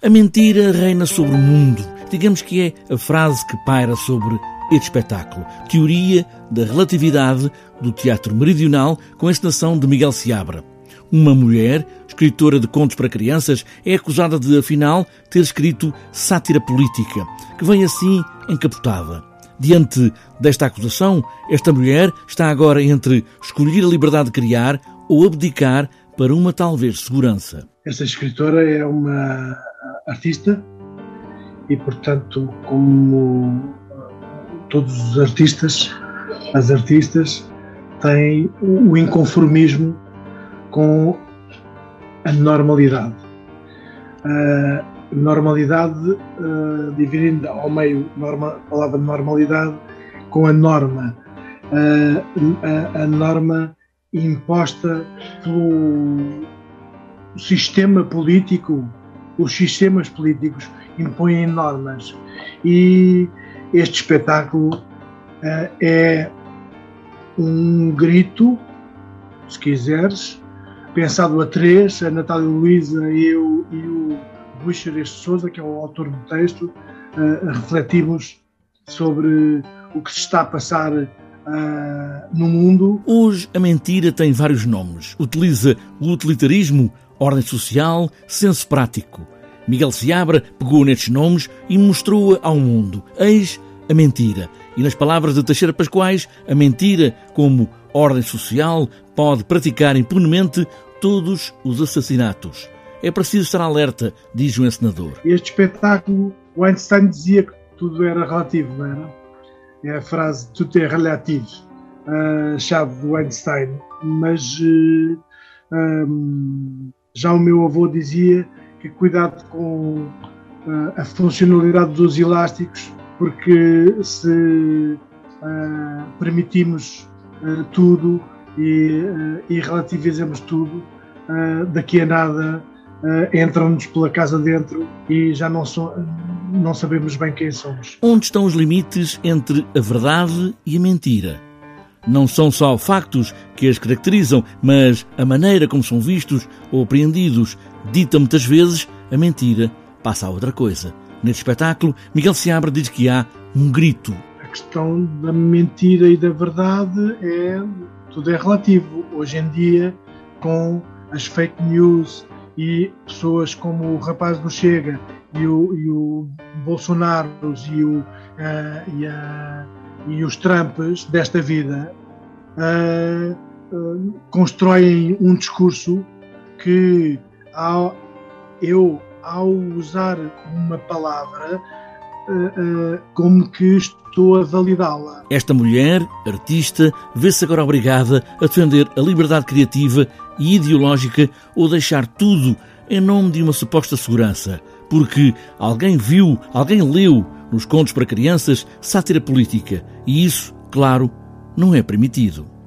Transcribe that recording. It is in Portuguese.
A mentira reina sobre o mundo. Digamos que é a frase que paira sobre este espetáculo. Teoria da relatividade do teatro meridional com a encenação de Miguel Seabra. Uma mulher, escritora de contos para crianças, é acusada de, afinal, ter escrito sátira política, que vem assim encapotada. Diante desta acusação, esta mulher está agora entre escolher a liberdade de criar ou abdicar para uma talvez segurança. Esta escritora é uma artista e, portanto, como todos os artistas, as artistas têm o inconformismo com a normalidade. A normalidade, uh, dividindo ao meio a palavra normalidade com a norma. Uh, a, a norma imposta pelo sistema político os sistemas políticos impõem normas e este espetáculo uh, é um grito, se quiseres, pensado a três, a Natália Luísa eu, e o este Souza, que é o autor do texto, uh, refletimos sobre o que se está a passar uh, no mundo. Hoje a mentira tem vários nomes. Utiliza o utilitarismo ordem social, senso prático. Miguel Seabra pegou nestes nomes e mostrou-a ao mundo. Eis a mentira. E nas palavras de Teixeira Pascoais, a mentira, como ordem social, pode praticar impunemente todos os assassinatos. É preciso estar alerta, diz o encenador. Este espetáculo, o Einstein dizia que tudo era relativo, não era? É a frase tudo é relativo, a chave do Einstein. Mas uh, um, já o meu avô dizia que cuidado com uh, a funcionalidade dos elásticos, porque se uh, permitimos uh, tudo e, e, relativizamos tudo, daqui a nada entram-nos pela casa dentro e já não, so, não sabemos bem quem somos. Onde estão os limites entre a verdade e a mentira? Não são só factos que as caracterizam, mas a maneira como são vistos ou apreendidos dita muitas vezes a mentira passa a outra coisa. Neste espetáculo, Miguel Seabra diz que há um grito. A questão da mentira e da verdade é tudo é relativo. Hoje em dia, com as fake news e pessoas como o rapaz do Chega e o, e o Bolsonaro e, o, uh, e a e os Trumps desta vida uh, uh, constroem um discurso que ao, eu, ao usar uma palavra, uh, como que estou a validá-la. Esta mulher, artista, vê-se agora obrigada a defender a liberdade criativa e ideológica ou deixar tudo em nome de uma suposta segurança, porque alguém viu, alguém leu nos contos para crianças, sátira política. E isso, claro, não é permitido.